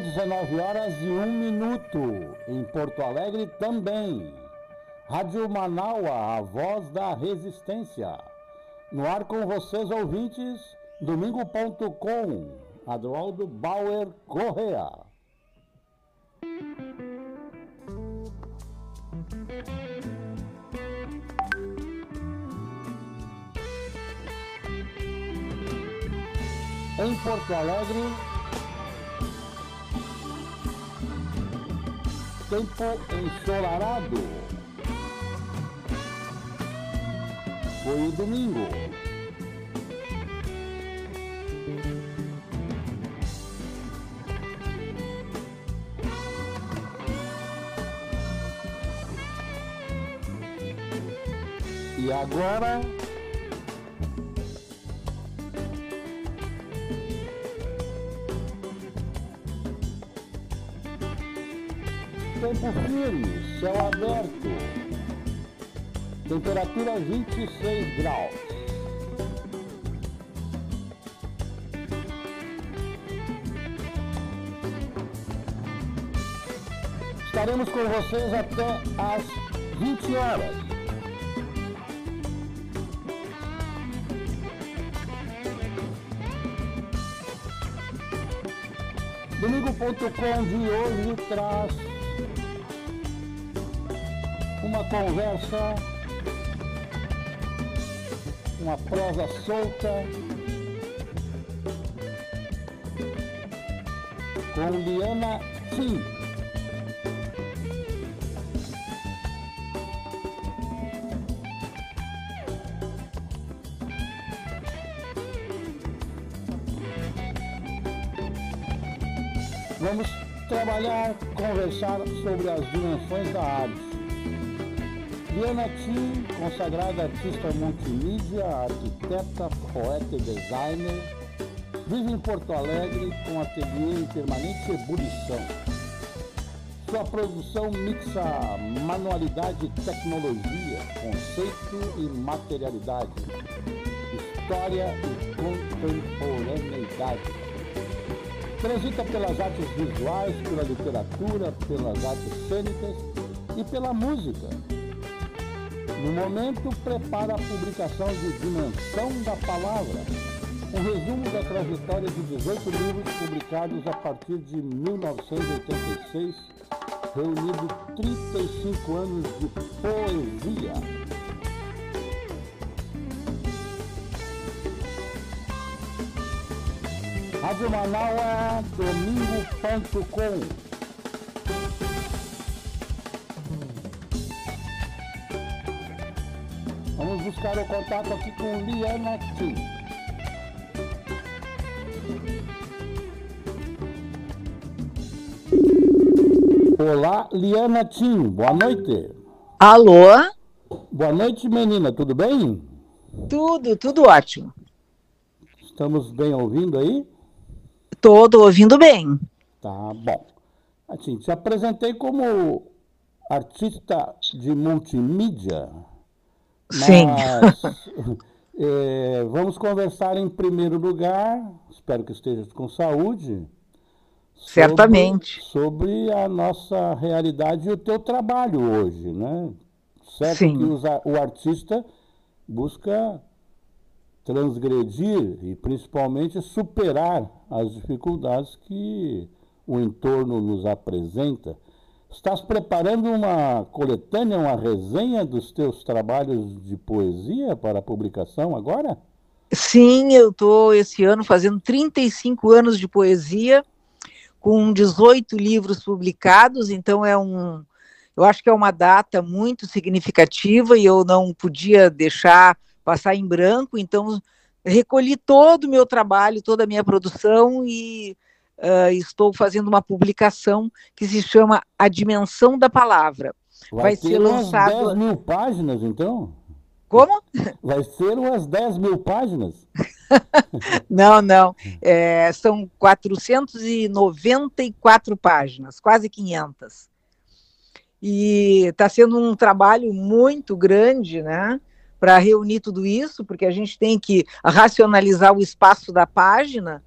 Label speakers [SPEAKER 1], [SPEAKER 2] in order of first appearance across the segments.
[SPEAKER 1] 19 horas e 1 minuto. Em Porto Alegre também. Rádio Manaua, a voz da resistência. No ar com vocês, ouvintes, domingo.com. Adroaldo Bauer Correa. Em Porto Alegre, tempo ensolarado. Foi o domingo. E agora céu aberto. Temperatura 26 graus. Estaremos com vocês até às 20 horas. Domingo.com de hoje traz uma conversa, uma prosa solta com Liana Tim. Vamos trabalhar, conversar sobre as dimensões da arte. Liana Tim, consagrada artista multimídia, arquiteta, poeta e designer, vive em Porto Alegre com ateliê em permanente ebulição. Sua produção mixa manualidade e tecnologia, conceito e materialidade, história e contemporaneidade. Transita pelas artes visuais, pela literatura, pelas artes cênicas e pela música. No momento, prepara a publicação de Dimensão da Palavra, um resumo da trajetória de 18 livros publicados a partir de 1986, reunindo 35 anos de poesia. Rádio Manaua, domingo.com. buscar o contato aqui com Liana Kim. Olá, Liana Tim, boa noite.
[SPEAKER 2] Alô?
[SPEAKER 1] Boa noite, menina, tudo bem?
[SPEAKER 2] Tudo, tudo ótimo.
[SPEAKER 1] Estamos bem ouvindo aí?
[SPEAKER 2] Todo ouvindo bem.
[SPEAKER 1] Tá bom. Assim, te apresentei como artista de multimídia.
[SPEAKER 2] Sim.
[SPEAKER 1] Mas, é, vamos conversar em primeiro lugar, espero que esteja com saúde. sobre-
[SPEAKER 2] Certamente.
[SPEAKER 1] Sobre a nossa realidade e o teu trabalho hoje, né? Certo
[SPEAKER 2] Sim.
[SPEAKER 1] que os o artista busca transgredir e principalmente superar as dificuldades que o entorno nos apresenta. Estás preparando uma coletânea, uma resenha dos teus trabalhos de poesia para publicação agora?
[SPEAKER 2] Sim, eu estou esse ano fazendo 35 anos de poesia, com 18 livros publicados, então é um. Eu acho que é uma data muito significativa e eu não podia deixar passar em branco, então recolhi todo o meu trabalho, toda a minha produção e ah, estou fazendo uma publicação que se chama A Dimensão da Palavra. Vai
[SPEAKER 1] ter
[SPEAKER 2] ser
[SPEAKER 1] umas
[SPEAKER 2] lançado-
[SPEAKER 1] 10 mil páginas, então?
[SPEAKER 2] Como?
[SPEAKER 1] Vai ser umas 10 mil páginas?
[SPEAKER 2] Não, não. É, são 494 páginas, quase 500. E está sendo um trabalho muito grande, né? Para reunir tudo isso, porque a gente tem que racionalizar o espaço da página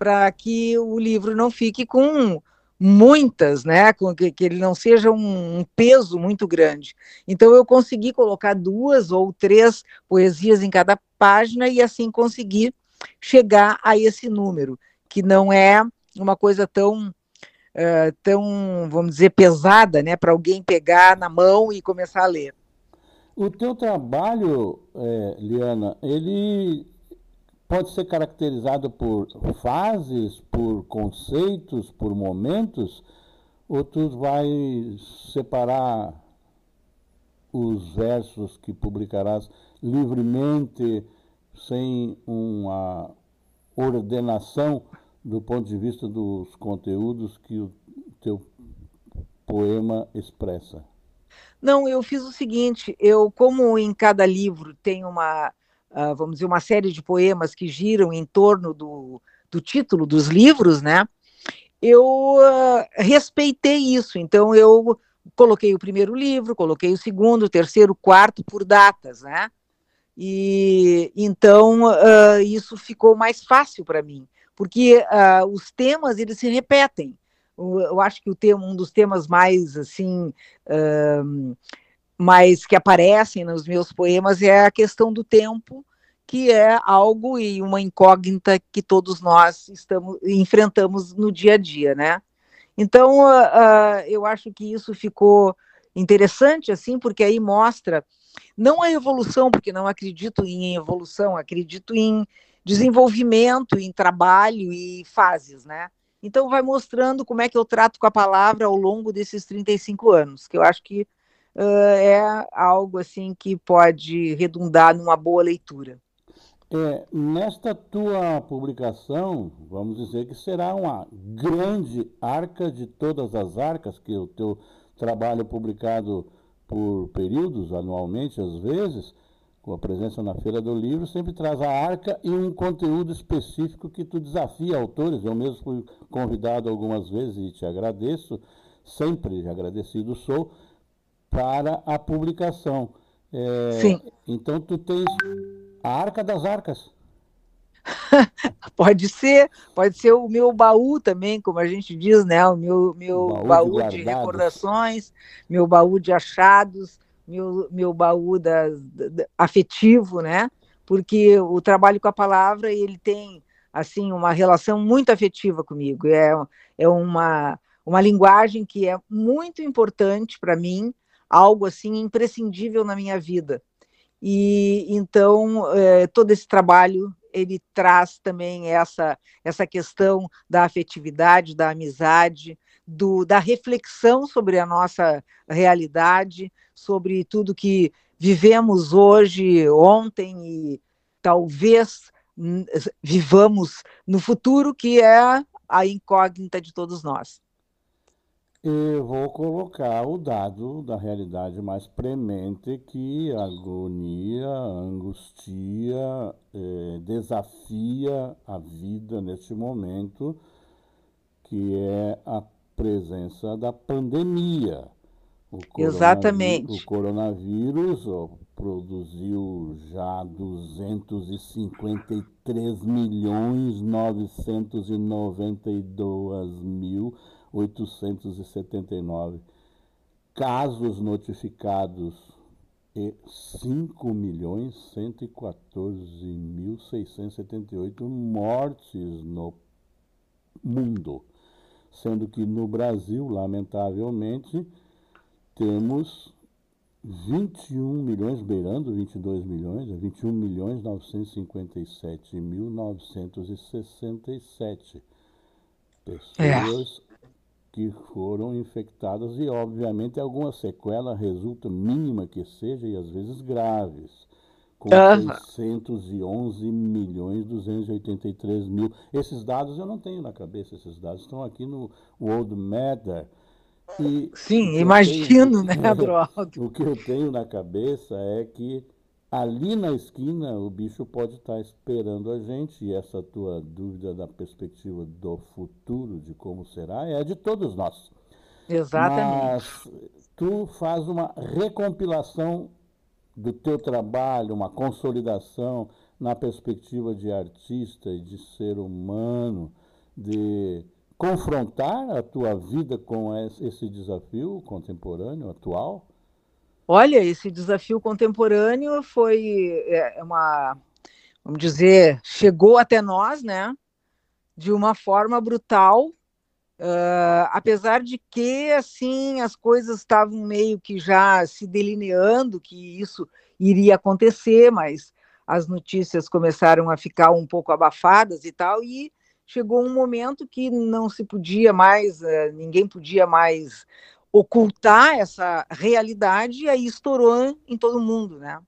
[SPEAKER 2] para que o livro não fique com muitas, né, que, que ele não seja um, um, peso muito grande. Então eu consegui colocar duas ou três poesias em cada página e assim conseguir chegar a esse número, que não é uma coisa tão uh, tão, vamos dizer, pesada, né, para alguém pegar na mão e começar a ler.
[SPEAKER 1] O teu trabalho, é, Liana, ele pode ser caracterizado por fases, por conceitos, por momentos, ou tu vai separar os versos que publicarás livremente, sem uma ordenação do ponto de vista dos conteúdos que o teu poema expressa?
[SPEAKER 2] Não, eu fiz o seguinte, eu como em cada livro tem uma uh, vamos dizer, uma série de poemas que giram em torno do, do título dos livros, né? Eu uh, respeitei isso, então eu coloquei o primeiro livro, coloquei o segundo, o terceiro, o quarto por datas, né? E então uh, isso ficou mais fácil para mim, porque os temas eles se repetem. Eu, eu acho que o tema, um dos temas mais assim mas que aparecem nos meus poemas é a questão do tempo, que é algo e uma incógnita que todos nós estamos enfrentamos no dia a dia, né? Então, uh, uh, eu acho que isso ficou interessante, assim, porque aí mostra não a evolução, porque não acredito em evolução, acredito em desenvolvimento, em trabalho e fases, né? Então, vai mostrando como é que eu trato com a palavra ao longo desses 35 anos, que eu acho que é algo assim que pode redundar numa boa leitura.
[SPEAKER 1] É, nesta tua publicação, vamos dizer que será uma grande arca de todas as arcas, que o teu trabalho publicado por períodos, anualmente às vezes, com a presença na Feira do Livro, sempre traz a arca e um conteúdo específico que tu desafia autores. Eu mesmo fui convidado algumas vezes e te agradeço, sempre agradecido sou, para a publicação. É, Sim. Então tu tens a Arca das Arcas.
[SPEAKER 2] pode ser, pode ser o meu baú também, como a gente diz, né? O meu, meu baú, baú de, de, recordações, meu baú de achados, meu, meu baú da, da, afetivo, né? Porque o trabalho com a palavra ele tem assim uma relação muito afetiva comigo. É, é uma, uma linguagem que é muito importante para mim algo assim imprescindível na minha vida. E então é, todo esse trabalho ele traz também essa essa questão da afetividade, da amizade, do, da reflexão sobre a nossa realidade, sobre tudo que vivemos hoje, ontem e talvez vivamos no futuro, que é a incógnita de todos nós.
[SPEAKER 1] Eu vou colocar o dado da realidade mais premente que agonia, angustia, eh, desafia a vida neste momento, que é a presença da pandemia.
[SPEAKER 2] O Exatamente.
[SPEAKER 1] O coronavírus produziu já 253 milhões 992 mil 879 casos notificados e 5 milhões 114 mil 678 mortes no mundo, sendo que no Brasil, lamentavelmente, temos 21 milhões, beirando 22 milhões, 21 milhões 957 mil 967 pessoas é que foram infectadas e, obviamente, alguma sequela resulta, mínima que seja, e às vezes graves, com uhum. 611 milhões 283 mil. Esses dados eu não tenho na cabeça, esses dados estão aqui no World Matter.
[SPEAKER 2] E Sim, imagino, tenho, né, Adroaldo?
[SPEAKER 1] O que eu tenho na cabeça é que ali na esquina o bicho pode estar esperando a gente e essa tua dúvida da perspectiva do futuro, de como será, é de todos nós.
[SPEAKER 2] Exatamente.
[SPEAKER 1] Mas tu faz uma recompilação do teu trabalho, uma consolidação na perspectiva de artista e de ser humano, de confrontar a tua vida com esse desafio contemporâneo, atual?
[SPEAKER 2] Olha, esse desafio contemporâneo foi é, uma, vamos dizer, chegou até nós, né? De uma forma brutal, uh, apesar de que, assim, as coisas estavam meio que já se delineando que isso iria acontecer, mas as notícias começaram a ficar um pouco abafadas e tal, e chegou um momento que não se podia mais, ninguém podia mais ocultar essa realidade e aí estourou em todo mundo, né?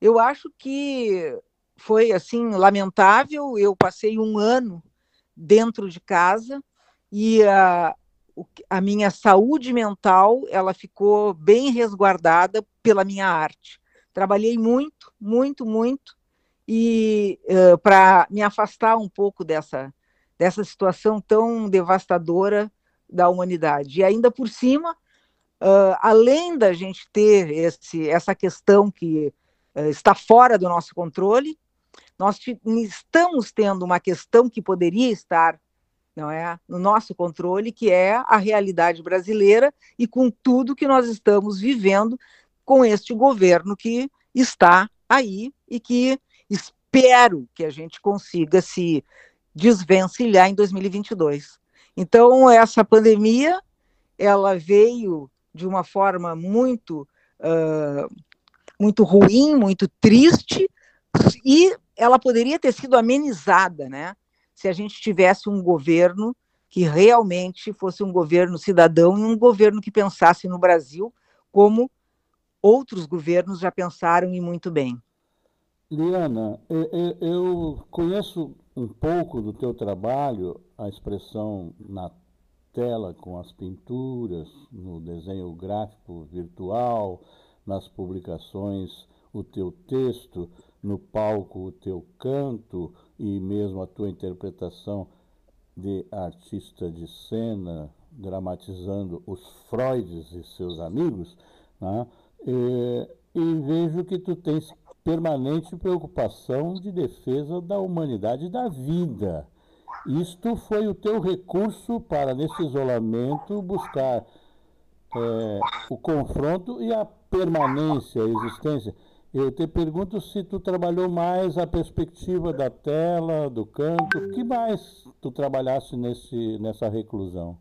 [SPEAKER 2] Eu acho que foi assim lamentável. Eu passei um ano dentro de casa e a, a minha saúde mental ela ficou bem resguardada pela minha arte. Trabalhei muito, muito, muito e uh, para me afastar um pouco dessa dessa situação tão devastadora da humanidade. E ainda por cima, uh, além da gente ter esse, essa questão que uh, está fora do nosso controle, nós estamos tendo uma questão que poderia estar não é, no nosso controle, que é a realidade brasileira e com tudo que nós estamos vivendo com este governo que está aí e que espero que a gente consiga se desvencilhar em 2022. Então, essa pandemia, ela veio de uma forma muito, uh, muito ruim, muito triste, e ela poderia ter sido amenizada, né? Se a gente tivesse um governo que realmente fosse um governo cidadão e um governo que pensasse no Brasil como outros governos já pensaram e muito bem.
[SPEAKER 1] Liana, eu, conheço um pouco do teu trabalho, a expressão na tela com as pinturas, no desenho gráfico virtual, nas publicações o teu texto, no palco o teu canto e mesmo a tua interpretação de artista de cena, dramatizando os Freuds e seus amigos, né? e, e vejo que tu tens permanente preocupação de defesa da humanidade e da vida. Isto foi o teu recurso para, nesse isolamento, buscar é, o confronto e a permanência, a existência. Eu te pergunto se tu trabalhou mais a perspectiva da tela, do canto, o que mais tu trabalhasse nesse, nessa reclusão?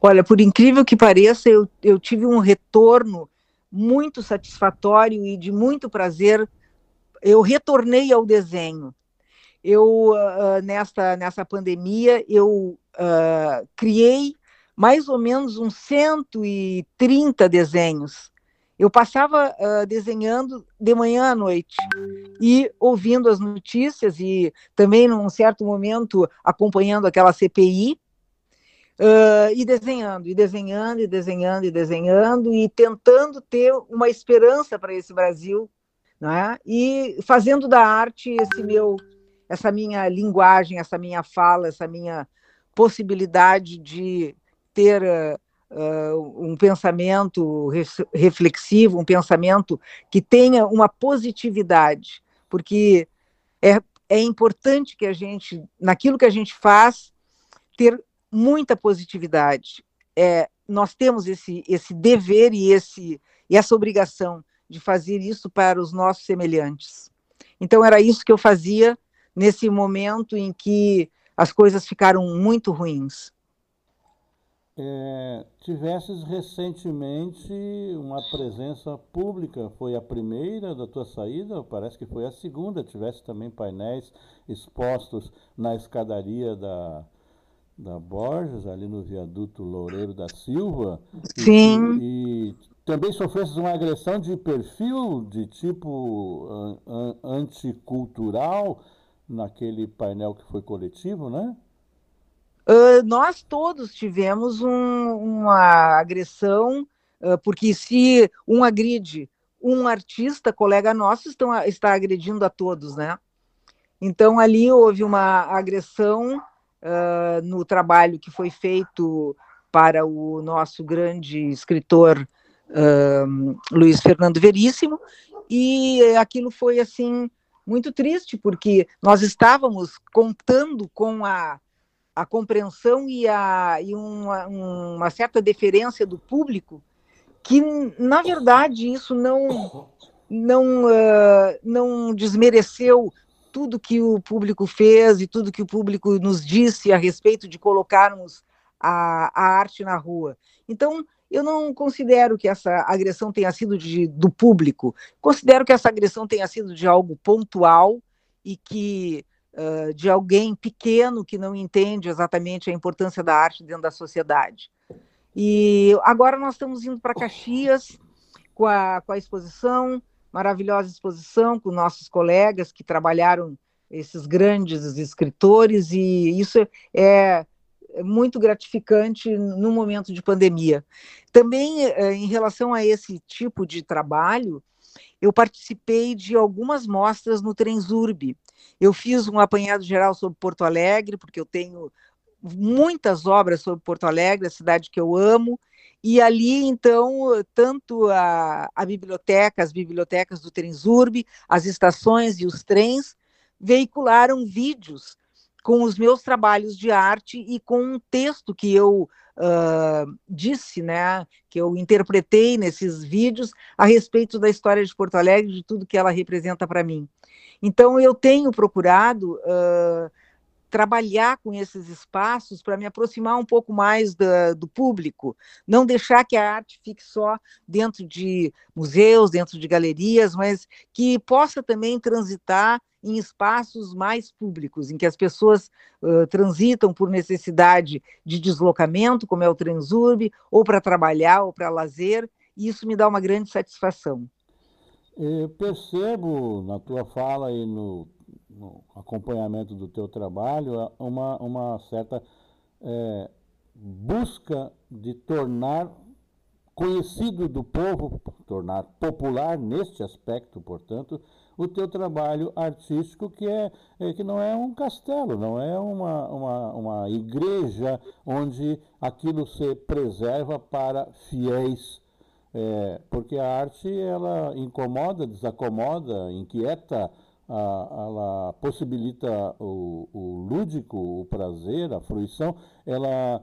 [SPEAKER 2] Olha, por incrível que pareça, eu, eu tive um retorno muito satisfatório e de muito prazer eu retornei ao desenho. Eu, uh, nessa, nessa pandemia, eu uh, criei mais ou menos uns 130 desenhos. Eu passava uh, desenhando de manhã à noite e ouvindo as notícias e também, num certo momento, acompanhando aquela CPI, Uh, e desenhando, e desenhando, e desenhando, e desenhando, e tentando ter uma esperança para esse Brasil né? e fazendo da arte esse meu, essa minha linguagem, essa minha fala, essa minha possibilidade de ter uh, um pensamento reflexivo, um pensamento que tenha uma positividade, porque é, é importante que a gente, naquilo que a gente faz, ter muita positividade. É, nós temos esse, esse dever e, esse, e essa obrigação de fazer isso para os nossos semelhantes. Então, era isso que eu fazia nesse momento em que as coisas ficaram muito ruins.
[SPEAKER 1] É, tivesses recentemente uma presença pública, foi a primeira da tua saída, parece que foi a segunda, tivesse também painéis expostos na escadaria da, da Borges, ali no viaduto Loureiro da Silva.
[SPEAKER 2] Sim.
[SPEAKER 1] E, e também sofresse uma agressão de perfil de tipo anticultural naquele painel que foi coletivo, né?
[SPEAKER 2] Uh, nós todos tivemos um, uma agressão, uh, porque se um agride um artista, colega nosso, estão, está agredindo a todos, né? Então, ali houve uma agressão uh, no trabalho que foi feito para o nosso grande escritor Luiz Fernando Veríssimo, e aquilo foi assim muito triste, porque nós estávamos contando com a, a compreensão e, a, e uma, uma certa deferência do público, que, na verdade, isso não, não, uh, não desmereceu tudo que o público fez e tudo que o público nos disse a respeito de colocarmos a, a arte na rua. Então, eu não considero que essa agressão tenha sido de, do público, considero que essa agressão tenha sido de algo pontual e que uh, de alguém pequeno que não entende exatamente a importância da arte dentro da sociedade. E agora nós estamos indo para Caxias com a, com a exposição, maravilhosa exposição, com nossos colegas que trabalharam esses grandes escritores, e isso é muito gratificante no momento de pandemia. Também, eh, em relação a esse tipo de trabalho, eu participei de algumas mostras no Transurb. Eu fiz um apanhado geral sobre Porto Alegre, porque eu tenho muitas obras sobre Porto Alegre, a cidade que eu amo, e ali, então, tanto a, a biblioteca, as bibliotecas do Transurb, as estações e os trens veicularam vídeos com os meus trabalhos de arte e com um texto que eu uh, disse, né, que eu interpretei nesses vídeos a respeito da história de Porto Alegre, de tudo que ela representa para mim. Então, eu tenho procurado uh, trabalhar com esses espaços para me aproximar um pouco mais da, do público, não deixar que a arte fique só dentro de museus, dentro de galerias, mas que possa também transitar em espaços mais públicos, em que as pessoas uh, transitam por necessidade de deslocamento, como é o Transurb, ou para trabalhar, ou para lazer, e isso me dá uma grande satisfação.
[SPEAKER 1] Eu percebo na tua fala e no, no acompanhamento do teu trabalho uma, uma certa é, busca de tornar conhecido do povo, tornar popular neste aspecto, portanto, o teu trabalho artístico, que, é, é, que não é um castelo, não é uma, uma, uma igreja onde aquilo se preserva para fiéis. É, porque a arte ela incomoda, desacomoda, inquieta, ela possibilita o, o lúdico, o prazer, a fruição, ela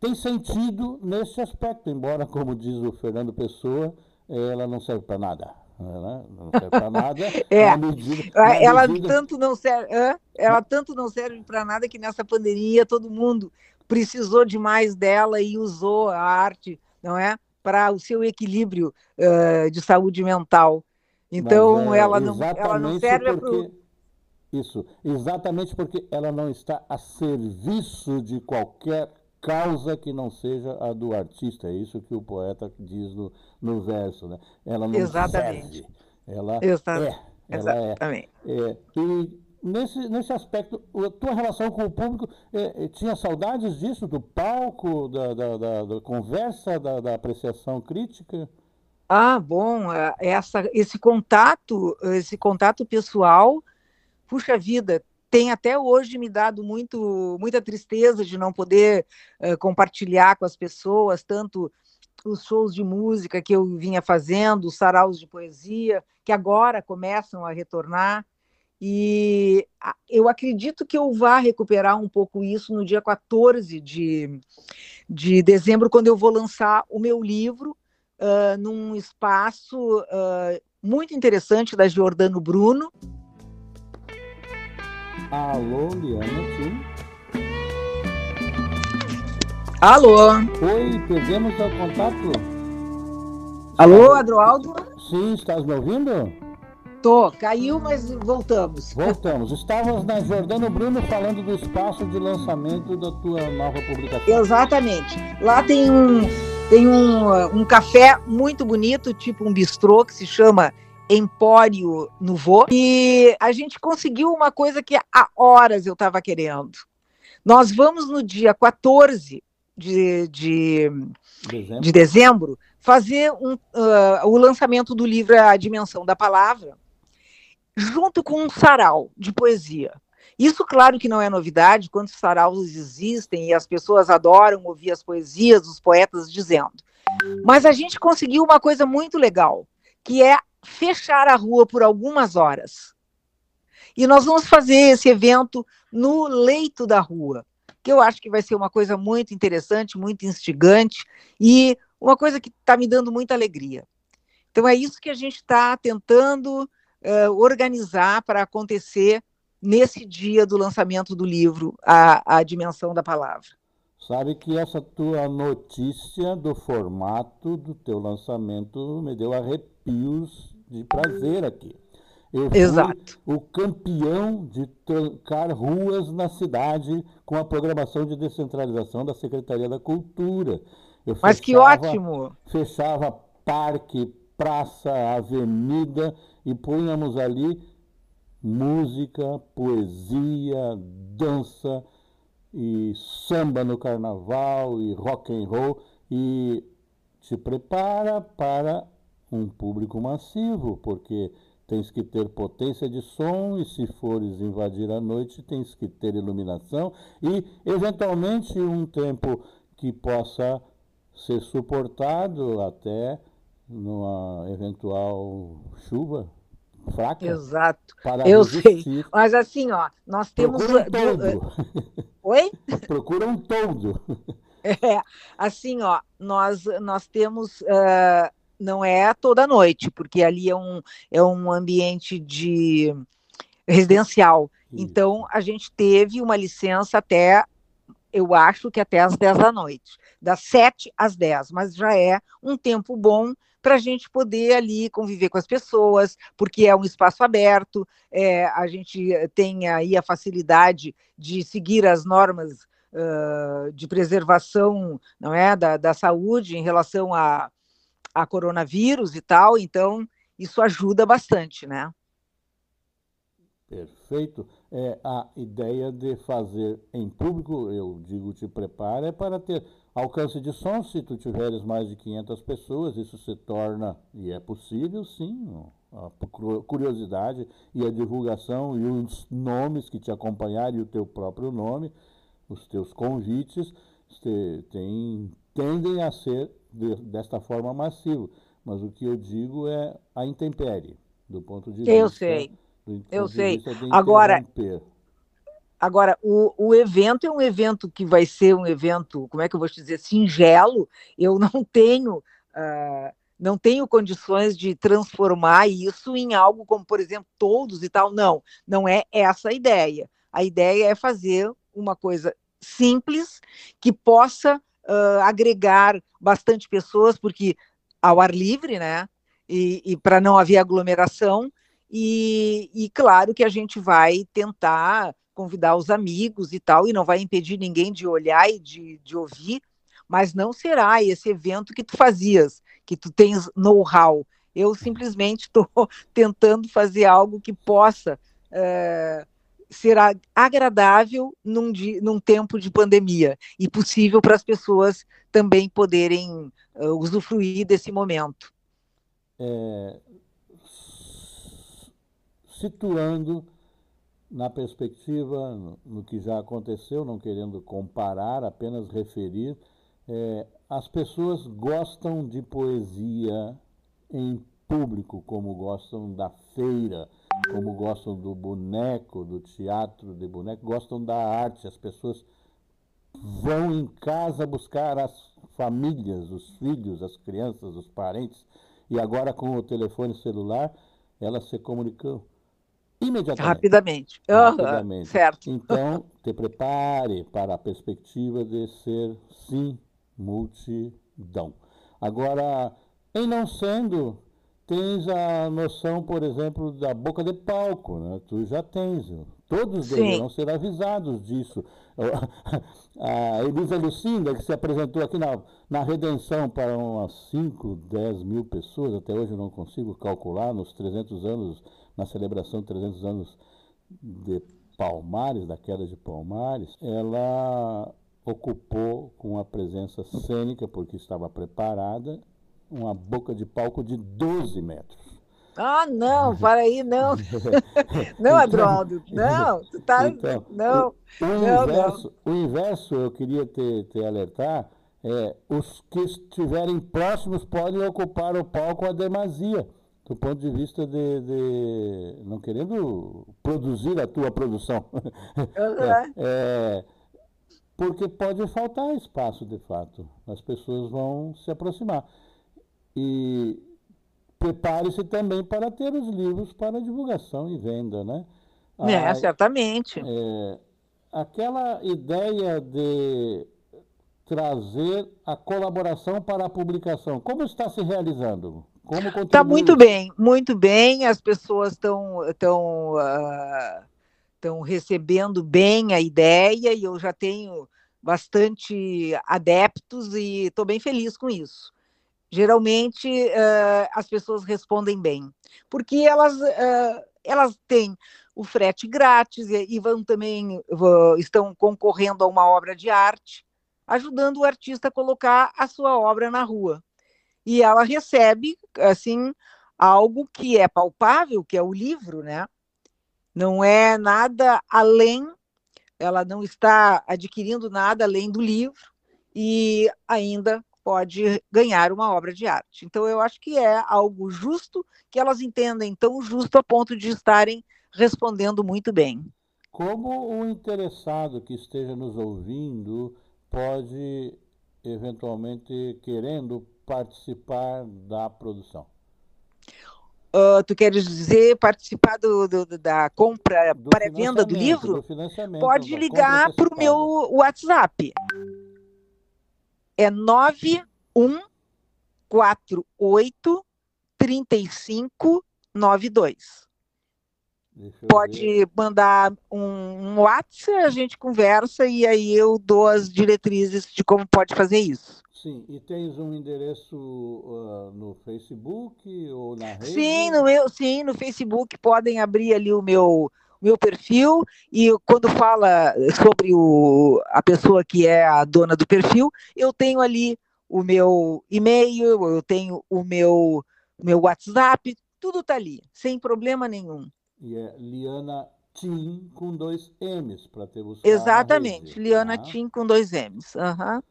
[SPEAKER 1] tem sentido nesse aspecto, embora, como diz o Fernando Pessoa, ela não serve para nada. Né? Não serve para nada.
[SPEAKER 2] é, medida, ela medida... tanto não serve, ela tanto não serve para nada que nessa pandemia todo mundo precisou demais dela e usou a arte, não é? para o seu equilíbrio uh, de saúde mental. Então, é ela, não, ela não serve para.
[SPEAKER 1] Isso, exatamente porque ela não está a serviço de qualquer causa que não seja a do artista. É isso que o poeta diz no, no verso. Né? Ela não exatamente. serve. Ela Exato. é. Ela é. exatamente. É. é. E nesse, nesse aspecto, a tua relação com o público, é, é, tinha saudades disso, do palco, da, da, da, da conversa, da, da, apreciação crítica?
[SPEAKER 2] Ah, bom, é, essa, esse contato, esse contato pessoal, puxa vida, tem até hoje me dado muito, muita tristeza de não poder uh, compartilhar com as pessoas, tanto os shows de música que eu vinha fazendo, os saraus de poesia, que agora começam a retornar. E eu acredito que eu vá recuperar um pouco isso no dia 14 de, de dezembro, quando eu vou lançar o meu livro uh, num espaço uh, muito interessante da Giordano Bruno.
[SPEAKER 1] Alô, Liana, sim.
[SPEAKER 2] Alô.
[SPEAKER 1] Oi, perdemos o contato?
[SPEAKER 2] Alô, Adroaldo?
[SPEAKER 1] Sim, estás me ouvindo?
[SPEAKER 2] Tô, caiu, mas voltamos.
[SPEAKER 1] Voltamos. Estávamos na Jordano Bruno falando do espaço de lançamento da tua nova publicação.
[SPEAKER 2] Exatamente. Lá tem um, tem um, um café muito bonito, tipo um bistrô, que se chama Empório Nouveau. E a gente conseguiu uma coisa que há horas eu estava querendo. Nós vamos no dia 14 de, de, dezembro. de dezembro fazer um, uh, o lançamento do livro A Dimensão da Palavra junto com um sarau de poesia. Isso, claro, que não é novidade, quantos saraus existem e as pessoas adoram ouvir as poesias dos poetas dizendo. Mas a gente conseguiu uma coisa muito legal, que é fechar a rua por algumas horas. E nós vamos fazer esse evento no leito da rua, que eu acho que vai ser uma coisa muito interessante, muito instigante e uma coisa que está me dando muita alegria. Então, é isso que a gente está tentando uh, organizar para acontecer nesse dia do lançamento do livro, a, a Dimensão da Palavra.
[SPEAKER 1] Sabe que essa tua notícia do formato do teu lançamento me deu arrepios de prazer aqui. Eu fui
[SPEAKER 2] Exato.
[SPEAKER 1] o campeão de trancar ruas na cidade com a programação de descentralização da Secretaria da Cultura.
[SPEAKER 2] Eu Mas fechava, que ótimo!
[SPEAKER 1] Fechava parque, praça, avenida e punhamos ali música, poesia, dança e samba no carnaval e rock and roll e te prepara para um público massivo, porque tens que ter potência de som e se fores invadir à noite tens que ter iluminação e eventualmente um tempo que possa ser suportado até numa eventual chuva fraca.
[SPEAKER 2] Exato. Eu sei. Mas assim, ó, nós temos.
[SPEAKER 1] Procura um todo.
[SPEAKER 2] Oi?
[SPEAKER 1] Procura um todo.
[SPEAKER 2] É, assim, ó, nós, nós temos. Uh, não é toda noite, porque ali é um, é um ambiente de residencial. Então, a gente teve uma licença até, eu acho que até às 10 da noite, das 7 às 10, mas já é um tempo bom para a gente poder ali conviver com as pessoas, porque é um espaço aberto, é, a gente tem aí a facilidade de seguir as normas uh, de preservação não é, da, da saúde em relação a, a coronavírus e tal, então isso ajuda bastante, né?
[SPEAKER 1] Perfeito. É, a ideia de fazer em público, eu digo te prepara, é para ter Alcance de som, se tu tiveres mais de 500 pessoas, isso se torna, e é possível sim, a curiosidade e a divulgação e os nomes que te acompanharem, e o teu próprio nome, os teus convites, tem, tendem a ser de, desta forma massivo. Mas o que eu digo é a intempérie, do ponto de
[SPEAKER 2] eu
[SPEAKER 1] vista...
[SPEAKER 2] Sei. Eu sei. Agora, Agora, o, o evento é um evento que vai ser um evento, como é que eu vou te dizer, singelo. Eu não tenho. Uh, não tenho condições de transformar isso em algo como, por exemplo, todos e tal. Não, não é essa a ideia. A ideia é fazer uma coisa simples que possa uh, agregar bastante pessoas, porque ao ar livre, né? E, e para não haver aglomeração. E, e claro que a gente vai tentar convidar os amigos e tal, e não vai impedir ninguém de olhar e de, de ouvir, mas não será esse evento que tu fazias, que tu tens know-how. Eu simplesmente estou tentando fazer algo que possa é, ser agradável num, num, tempo de pandemia e possível para as pessoas também poderem uh, usufruir desse momento.
[SPEAKER 1] É, situando na perspectiva, no, que já aconteceu, não querendo comparar, apenas referir, é, as pessoas gostam de poesia em público, como gostam da feira, como gostam do boneco, do teatro de boneco, gostam da arte. As pessoas vão em casa buscar as famílias, os filhos, as crianças, os parentes, e agora com o telefone celular, elas se comunicam Imediatamente.
[SPEAKER 2] Rapidamente.
[SPEAKER 1] Rapidamente.
[SPEAKER 2] Uhum, certo.
[SPEAKER 1] Então, te prepare para a perspectiva de ser, sim, multidão. Agora, em não sendo, tens a noção, por exemplo, da boca de palco, né? Tu já tens. Todos deverão ser avisados disso. A Elisa Lucinda, que se apresentou aqui na, na Redenção para umas 5, 10 mil pessoas, até hoje eu não consigo calcular, nos 300 anos na celebração de 300 anos de Palmares, da queda de Palmares, ela ocupou com a presença cênica, porque estava preparada, uma boca de palco de 12 metros.
[SPEAKER 2] Ah, não, para aí, não. não, Adroaldo, não, tu tá. Então, não,
[SPEAKER 1] o, o, não, inverso, não. o inverso, eu queria te, te alertar, é os que estiverem próximos podem ocupar o palco a demasia do ponto de vista de, de, não querendo produzir a tua produção. Uhum. é, é, porque pode faltar espaço de fato. As pessoas vão se aproximar. E prepare-se também para ter os livros para divulgação e venda, né?
[SPEAKER 2] É, certamente.
[SPEAKER 1] É, aquela ideia de trazer a colaboração para a publicação, como está se realizando?
[SPEAKER 2] Está muito bem, muito bem. As pessoas estão estão uh, recebendo bem a ideia e eu já tenho bastante adeptos e estou bem feliz com isso. Geralmente uh, as pessoas respondem bem, porque elas uh, elas têm o frete grátis e, e vão também estão concorrendo a uma obra de arte, ajudando o artista a colocar a sua obra na rua e ela recebe assim algo que é palpável, que é o livro, né? Não é nada além, ela não está adquirindo nada além do livro e ainda pode ganhar uma obra de arte. Então eu acho que é algo justo que elas entendem tão justo a ponto de estarem respondendo muito bem.
[SPEAKER 1] Como o interessado que esteja nos ouvindo pode eventualmente querendo participar da produção?
[SPEAKER 2] Uh, tu queres dizer participar do, do da compra para venda do livro?
[SPEAKER 1] Do
[SPEAKER 2] Pode ligar para o meu WhatsApp. É 9148 3592. Pode ver. mandar um, um WhatsApp, a gente conversa e aí eu dou as diretrizes de como pode fazer isso.
[SPEAKER 1] Sim, e tens um endereço uh, no Facebook ou na rede?
[SPEAKER 2] Sim, no meu, sim, no Facebook podem abrir ali o meu meu perfil e quando fala sobre o, a pessoa que é a dona do perfil, eu tenho ali o meu e-mail, eu tenho o meu meu WhatsApp, tudo está ali, sem problema nenhum.
[SPEAKER 1] E é Liana Tim com dois M's para ter buscado.
[SPEAKER 2] Exatamente, Liana tá? Tim com dois M's. Uhum.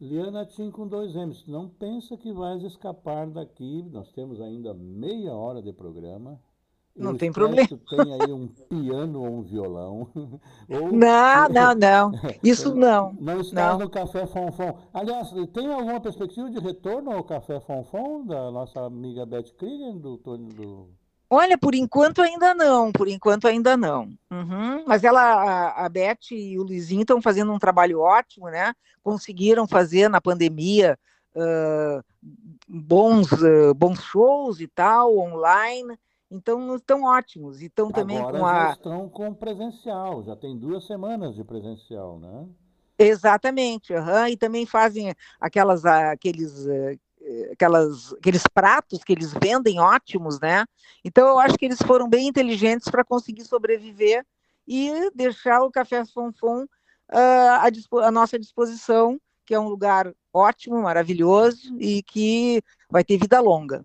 [SPEAKER 1] Liana Tim com dois M's. Não pensa que vais escapar daqui. Nós temos ainda meia hora de programa.
[SPEAKER 2] Não tem problema.
[SPEAKER 1] Tem aí um piano ou um violão.
[SPEAKER 2] Ou... Não, não, não. Isso não.
[SPEAKER 1] Não está no Café Fonfon. Aliás, tem alguma perspectiva de retorno ao Café Fonfon da nossa amiga Beth Krieger, do Tony do.
[SPEAKER 2] Olha, por enquanto ainda não, por enquanto ainda não. Uhum. Mas ela, a, Beth e o Luizinho estão fazendo um trabalho ótimo, né? Conseguiram fazer na pandemia uh, bons, uh, bons shows e tal, online. Então estão ótimos. E estão também
[SPEAKER 1] Agora
[SPEAKER 2] com a.
[SPEAKER 1] Estão com presencial, já tem duas semanas de presencial, né?
[SPEAKER 2] Exatamente, uhum. e também fazem aquelas, aqueles aquelas, aqueles pratos que eles vendem ótimos, né? Então eu acho que eles foram bem inteligentes para conseguir sobreviver e deixar o Café Fonfon uh, à, à nossa disposição, que é um lugar ótimo, maravilhoso e que vai ter vida longa.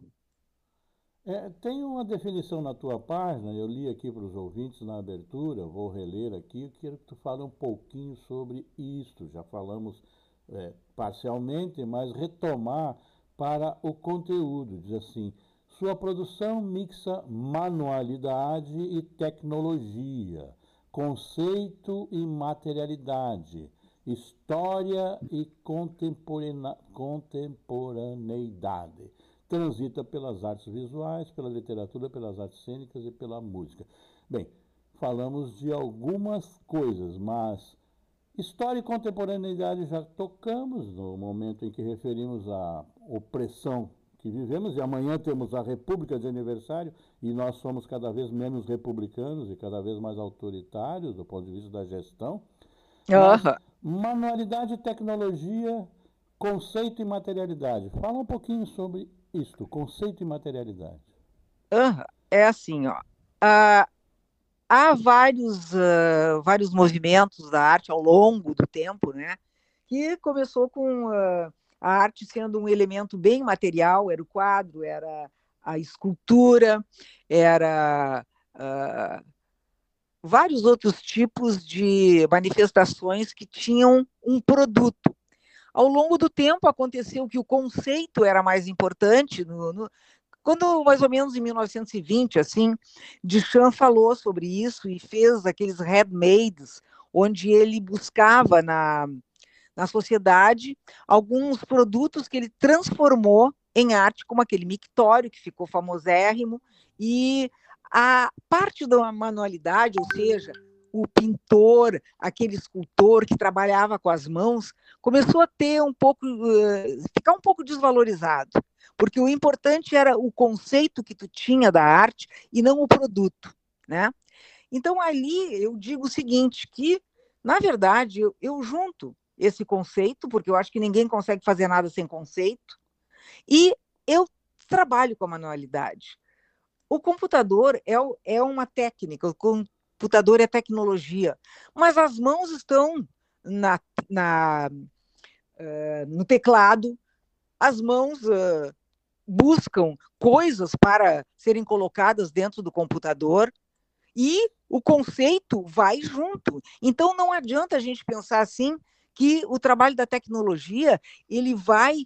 [SPEAKER 1] É, tem uma definição na tua página, eu li aqui para os ouvintes na abertura, vou reler aqui, quero que tu fale um pouquinho sobre isto. Já falamos é, parcialmente, mas retomar para o conteúdo. Diz assim: sua produção mixa manualidade e tecnologia, conceito e materialidade, história e contemporaneidade. Transita pelas artes visuais, pela literatura, pelas artes cênicas e pela música. Bem, falamos de algumas coisas, mas História e contemporaneidade já tocamos no momento em que referimos à opressão que vivemos, e amanhã temos a República de aniversário, e nós somos cada vez menos republicanos e cada vez mais autoritários do ponto de vista da gestão.
[SPEAKER 2] Uhum.
[SPEAKER 1] Manualidade, tecnologia, conceito e materialidade. Fala um pouquinho sobre isto, conceito e materialidade.
[SPEAKER 2] Uhum. É assim, ó. Uh, há vários, uh, vários movimentos da arte ao longo do tempo, né? Que começou com uh, a arte sendo um elemento bem material, era o quadro, era a escultura, era uh, vários outros tipos de manifestações que tinham um produto. Ao longo do tempo aconteceu que o conceito era mais importante no, no Quando, mais ou menos em 1920, assim, Duchamp falou sobre isso e fez aqueles handmades, onde ele buscava na, na sociedade alguns produtos que ele transformou em arte, como aquele mictório, que ficou famosérrimo, e a parte da manualidade, ou seja, o pintor, aquele escultor que trabalhava com as mãos, começou a ter um pouco, ficar um pouco desvalorizado, porque o importante era o conceito que tu tinha da arte e não o produto, né? Então ali eu digo o seguinte, que na verdade eu, eu junto esse conceito, porque eu acho que ninguém consegue fazer nada sem conceito, e eu trabalho com a manualidade. O computador é, é uma técnica, o computador é tecnologia, mas as mãos estão na, na, uh, no teclado, as mãos uh, buscam coisas para serem colocadas dentro do computador e o conceito vai junto. Então não adianta a gente pensar assim que o trabalho da tecnologia ele vai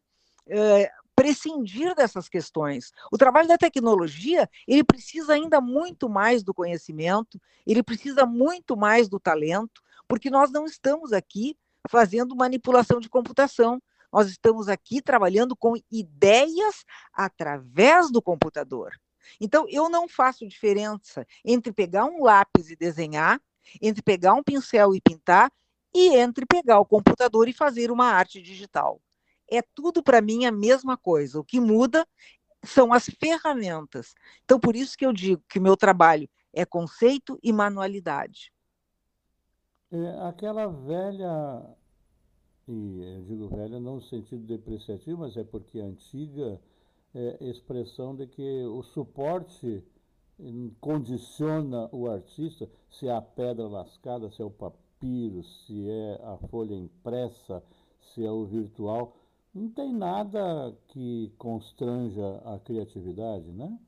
[SPEAKER 2] uh, prescindir dessas questões. O trabalho da tecnologia, ele precisa ainda muito mais do conhecimento, ele precisa muito mais do talento, porque nós não estamos aqui fazendo manipulação de computação. Nós estamos aqui trabalhando com ideias através do computador. Então, eu não faço diferença entre pegar um lápis e desenhar, entre pegar um pincel e pintar, e entre pegar o computador e fazer uma arte digital é tudo para mim a mesma coisa. O que muda são as ferramentas. Então, por isso que eu digo que meu trabalho é conceito e manualidade.
[SPEAKER 1] É aquela velha, e eu digo velha não no sentido depreciativo, mas é porque é antiga é, expressão de que o suporte condiciona o artista, se é a pedra lascada, se é o papiro, se é a folha impressa, se é o virtual não tem nada que constranja a criatividade, né?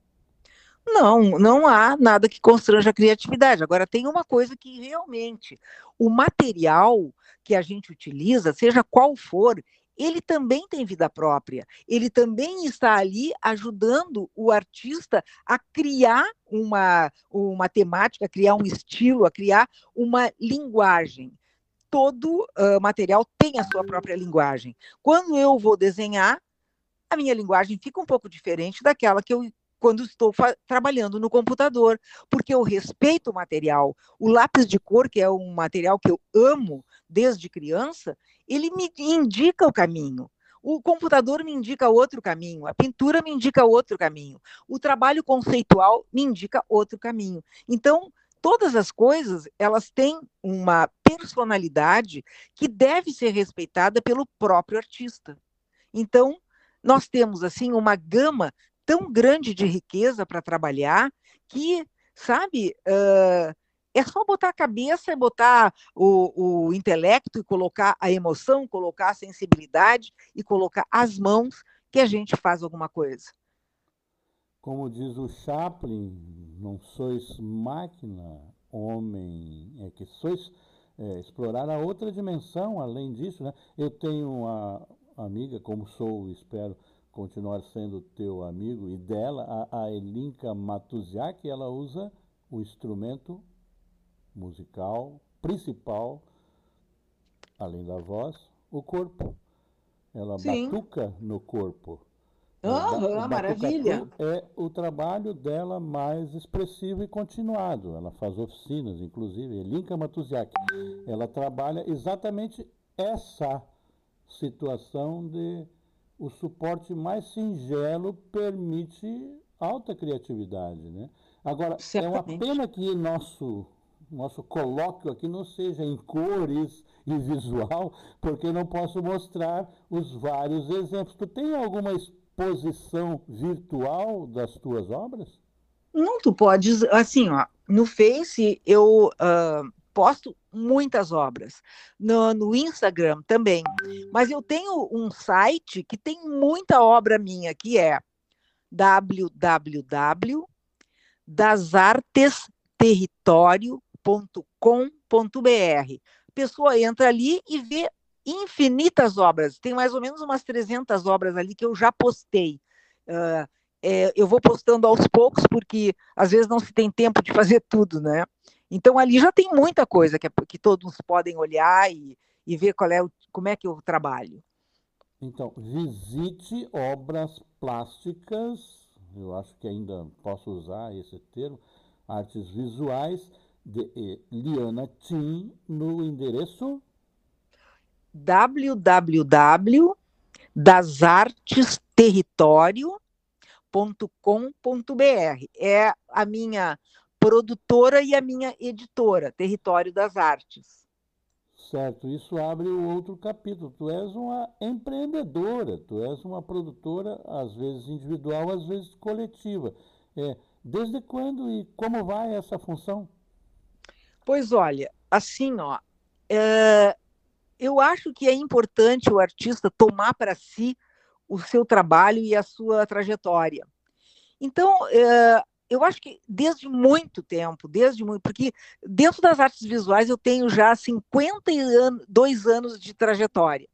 [SPEAKER 2] Não, não há nada que constranja a criatividade. Agora, tem uma coisa que realmente o material que a gente utiliza, seja qual for, ele também tem vida própria. Ele também está ali ajudando o artista a criar uma, uma temática, a criar um estilo, a criar uma linguagem todo uh, material tem a sua própria linguagem. Quando eu vou desenhar, a minha linguagem fica um pouco diferente daquela que eu quando estou trabalhando no computador, porque eu respeito o material. O lápis de cor, que é um material que eu amo desde criança, ele me indica o caminho. O computador me indica outro caminho, a pintura me indica outro caminho, o trabalho conceitual me indica outro caminho. Então, todas as coisas, elas têm uma personalidade que deve ser respeitada pelo próprio artista. Então, nós temos assim uma gama tão grande de riqueza para trabalhar que, sabe, uh, é só botar a cabeça e botar o, o intelecto e colocar a emoção, colocar a sensibilidade e colocar as mãos que a gente faz alguma coisa.
[SPEAKER 1] Como diz o Chaplin, não sois máquina, homem, é que sois é, explorar a outra dimensão além disso, né? Eu tenho uma amiga, como sou, espero continuar sendo teu amigo, e dela, a, a Elinka Matuziak, ela usa o instrumento musical principal, além da voz, o corpo. Ela Sim. batuca no corpo.
[SPEAKER 2] Oh, maravilha!
[SPEAKER 1] É o trabalho dela mais expressivo e continuado. Ela faz oficinas, inclusive. Linka Matuziak. Ela trabalha exatamente essa situação de o suporte mais singelo permite alta criatividade, né? Agora, Certamente. é uma pena que nosso nosso colóquio aqui não seja em cores e visual, porque não posso mostrar os vários exemplos. Tu tem alguma exposição virtual das tuas obras?
[SPEAKER 2] Não, tu podes, assim, ó, no Face eu uh, posto muitas obras, no, no Instagram também, mas eu tenho um site que tem muita obra minha, que é www.dasartesterritorio.com.br. A pessoa entra ali e vê infinitas obras. Tem mais ou menos umas 300 obras ali que eu já postei. Uh, é, eu vou postando aos poucos, porque às vezes não se tem tempo de fazer tudo, né? Então ali já tem muita coisa que, é, que todos podem olhar e, e ver qual é o, como é que eu trabalho.
[SPEAKER 1] Então, visite obras plásticas, eu acho que ainda posso usar esse termo, artes visuais, de Liana Tim, no endereço
[SPEAKER 2] www.dasartesterritorio.com.br. É a minha produtora e a minha editora, Território das Artes.
[SPEAKER 1] Certo, isso abre o outro capítulo. Tu és uma empreendedora, tu és uma produtora, às vezes individual, às vezes coletiva. É, desde quando e como vai essa função?
[SPEAKER 2] Pois olha, assim, ó, é, eu acho que é importante o artista tomar para si o seu trabalho e a sua trajetória. Então, é, eu acho que desde muito tempo, desde muito, porque dentro das artes visuais eu tenho já 52 anos de trajetória.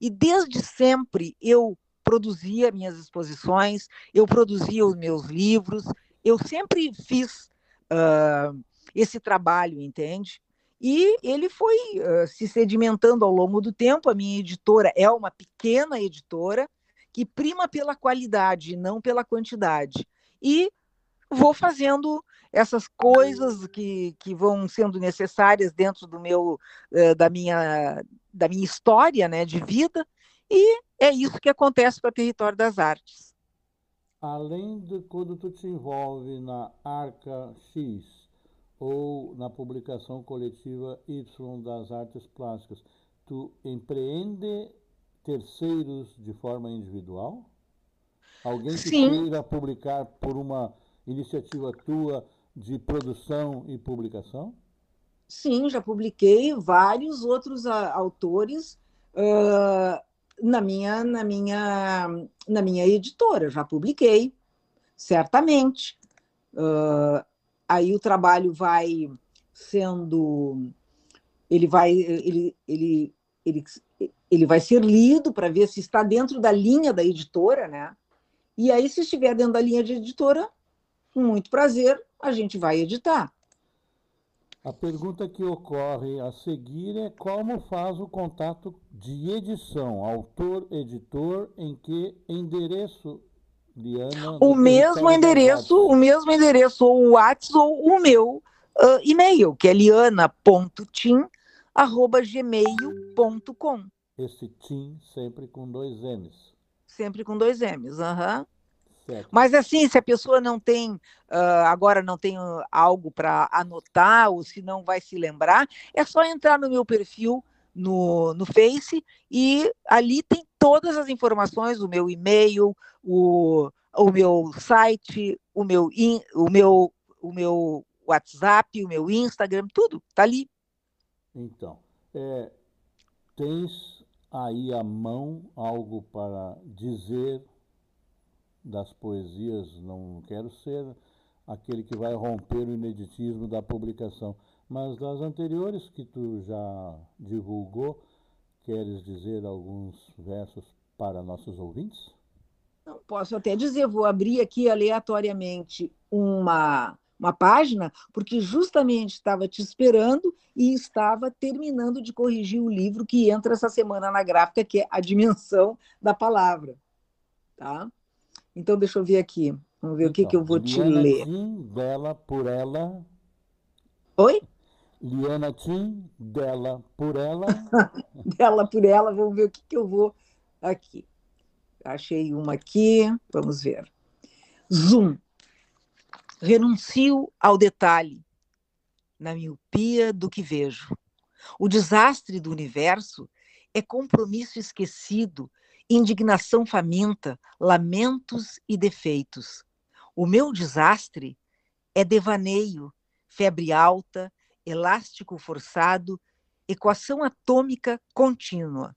[SPEAKER 2] E desde sempre eu produzia minhas exposições, eu produzia os meus livros, eu sempre fiz uh, esse trabalho, entende? E ele foi uh, se sedimentando ao longo do tempo. A minha editora é uma pequena editora que prima pela qualidade, não pela quantidade. E vou fazendo essas coisas que, que vão sendo necessárias dentro do meu uh, da minha da minha história né de vida e é isso que acontece para o território das artes.
[SPEAKER 1] Além de quando tu te envolve na Arca X ou na publicação coletiva Y das artes plásticas tu empreende terceiros de forma individual? Alguém que Sim. queira publicar por uma iniciativa tua de produção e publicação?
[SPEAKER 2] Sim, já publiquei vários outros a, autores uh, na minha na minha na minha editora, já publiquei, certamente. Uh, aí o trabalho vai sendo ele vai ele, ele, ele, ele vai ser lido para ver se está dentro da linha da editora, né? E aí, se estiver dentro da linha de editora, com muito prazer, a gente vai editar.
[SPEAKER 1] A pergunta que ocorre a seguir é como faz o contato de edição, autor, editor, em que endereço, Liana?
[SPEAKER 2] O mesmo endereço, o mesmo endereço, ou o WhatsApp ou o meu uh, e-mail, que é liana.tim@gmail.com.
[SPEAKER 1] Esse tim sempre com dois M's.
[SPEAKER 2] Sempre com dois M's, aham. Uhum. Mas assim, se a pessoa não tem, uh, agora não tem algo para anotar, ou se não vai se lembrar, é só entrar no meu perfil no, no Face e ali tem todas as informações, o meu e-mail, o, o meu site, o meu, in, o, meu, o meu WhatsApp, o meu Instagram, tudo, está ali.
[SPEAKER 1] Então, é, tens aí à mão algo para dizer das poesias, não quero ser aquele que vai romper o ineditismo da publicação, mas das anteriores que tu já divulgou, queres dizer alguns versos para nossos ouvintes?
[SPEAKER 2] Não posso até dizer, vou abrir aqui aleatoriamente uma uma página, porque justamente estava te esperando e estava terminando de corrigir o livro que entra essa semana na gráfica, que é A Dimensão da Palavra. Tá? Então, deixa eu ver aqui. Vamos ver então, o que, então, que eu vou Liana te ler.
[SPEAKER 1] Tim, dela, por ela.
[SPEAKER 2] Oi?
[SPEAKER 1] Liana Tim, dela, por ela.
[SPEAKER 2] dela, por ela. Vamos ver o que, que eu vou aqui. Achei uma aqui. Vamos ver. Zoom. Renuncio ao detalhe, na miopia do que vejo. O desastre do universo é compromisso esquecido indignação faminta, lamentos e defeitos. O meu desastre é devaneio, febre alta, elástico forçado, equação atômica contínua.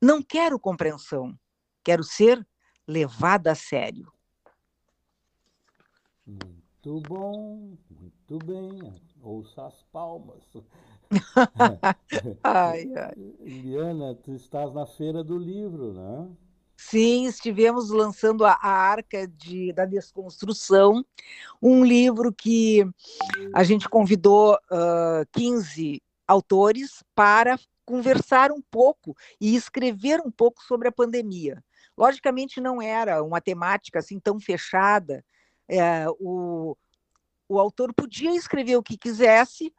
[SPEAKER 2] Não quero compreensão, quero ser levada a sério.
[SPEAKER 1] Muito bom, muito bem. Ouça as palmas.
[SPEAKER 2] ai, ai.
[SPEAKER 1] Tu estás na feira do livro, né?
[SPEAKER 2] Sim, estivemos lançando a, a Arca de, da Desconstrução, um livro que a gente convidou uh, 15 autores para conversar um pouco e escrever um pouco sobre a pandemia. Logicamente, não era uma temática assim tão fechada. É, o, o autor podia escrever o que quisesse,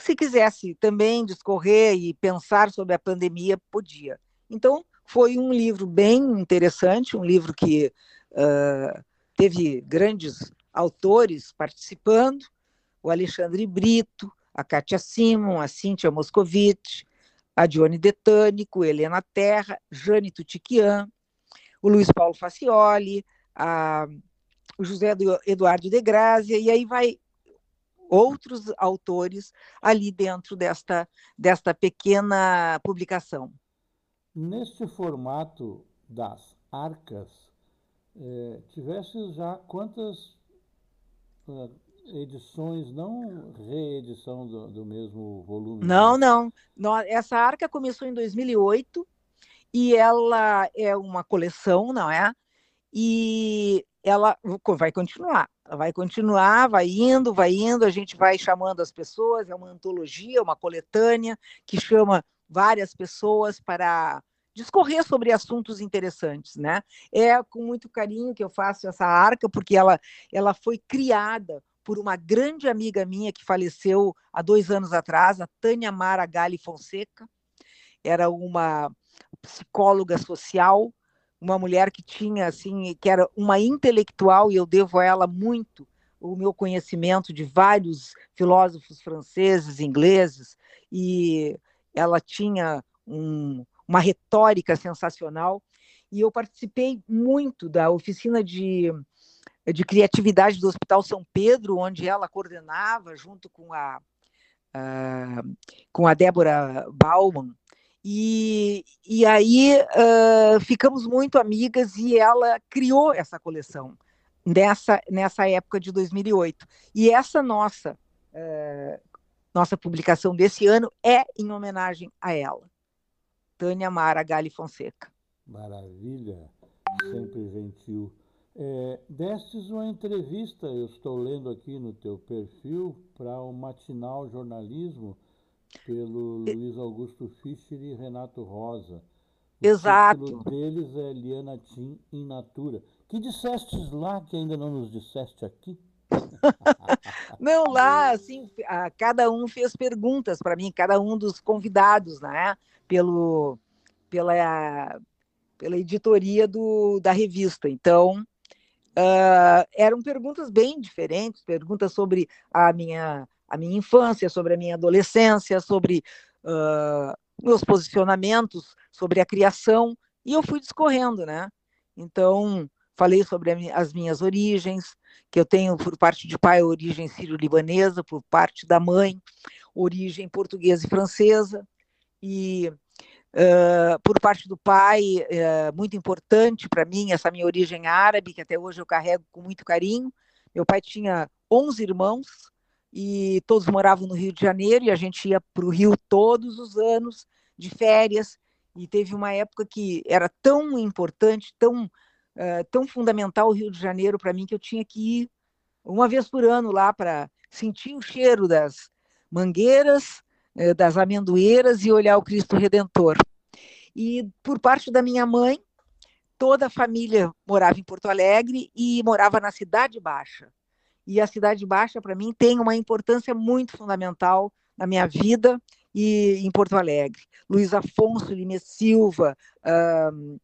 [SPEAKER 2] se quisesse também discorrer e pensar sobre a pandemia, podia. Então, foi um livro bem interessante, um livro que uh, teve grandes autores participando, o Alexandre Brito, a Kátia Simon, a Cíntia Moscovitch, a Dione Detânico, Helena Terra, Jane Tutiquian, o Luiz Paulo Facioli, a, o José Eduardo de Grazia, e aí vai outros autores ali dentro desta, desta pequena publicação.
[SPEAKER 1] Neste formato das arcas, eh, tivesse já quantas eh, edições, não reedição do, do mesmo volume?
[SPEAKER 2] Não, não. Essa arca começou em 2008 e ela é uma coleção, não é? E ela vai continuar, vai continuar, vai indo, vai indo, a gente vai chamando as pessoas, é uma antologia, uma coletânea que chama várias pessoas para discorrer sobre assuntos interessantes, né? É com muito carinho que eu faço essa arca, porque ela, ela foi criada por uma grande amiga minha que faleceu há dois anos atrás, a Tânia Mara Gali Fonseca. Era uma psicóloga social, uma mulher que tinha assim, que era uma intelectual e eu devo a ela muito o meu conhecimento de vários filósofos franceses, ingleses, e ela tinha um, uma retórica sensacional. E eu participei muito da oficina de, de criatividade do Hospital São Pedro, onde ela coordenava, junto com a, a com a Débora Bauman, e, e aí uh, ficamos muito amigas e ela criou essa coleção nessa, nessa época de 2008. E essa nossa, uh, nossa publicação desse ano é em homenagem a ela, Tânia Mara Gali Fonseca.
[SPEAKER 1] Maravilha, sempre gentil. É, destes uma entrevista, eu estou lendo aqui no teu perfil, para o Matinal Jornalismo, pelo Luiz Augusto Fischer e Renato Rosa.
[SPEAKER 2] O Exato.
[SPEAKER 1] O deles é Liana Tim in Natura. Que dissestes lá que ainda não nos disseste aqui?
[SPEAKER 2] não, lá, assim, cada um fez perguntas para mim, cada um dos convidados, né? Pelo, pela, pela editoria do, da revista. Então, uh, eram perguntas bem diferentes, perguntas sobre a minha a minha infância, sobre a minha adolescência, sobre uh, meus posicionamentos, sobre a criação, e eu fui discorrendo, né? Então, falei sobre as minhas origens, que eu tenho por parte de pai origem sírio-libanesa, por parte da mãe origem portuguesa e francesa, e uh, por parte do pai, uh, muito importante para mim essa minha origem árabe, que até hoje eu carrego com muito carinho. Meu pai tinha 11 irmãos, e todos moravam no Rio de Janeiro e a gente ia para o Rio todos os anos de férias e teve uma época que era tão importante, tão uh, tão fundamental o Rio de Janeiro para mim que eu tinha que ir uma vez por ano lá para sentir o cheiro das mangueiras, das amendoeiras e olhar o Cristo Redentor. E por parte da minha mãe, toda a família morava em Porto Alegre e morava na Cidade Baixa e a Cidade Baixa, para mim, tem uma importância muito fundamental na minha vida e em Porto Alegre. Luiz Afonso Lima Silva, uh,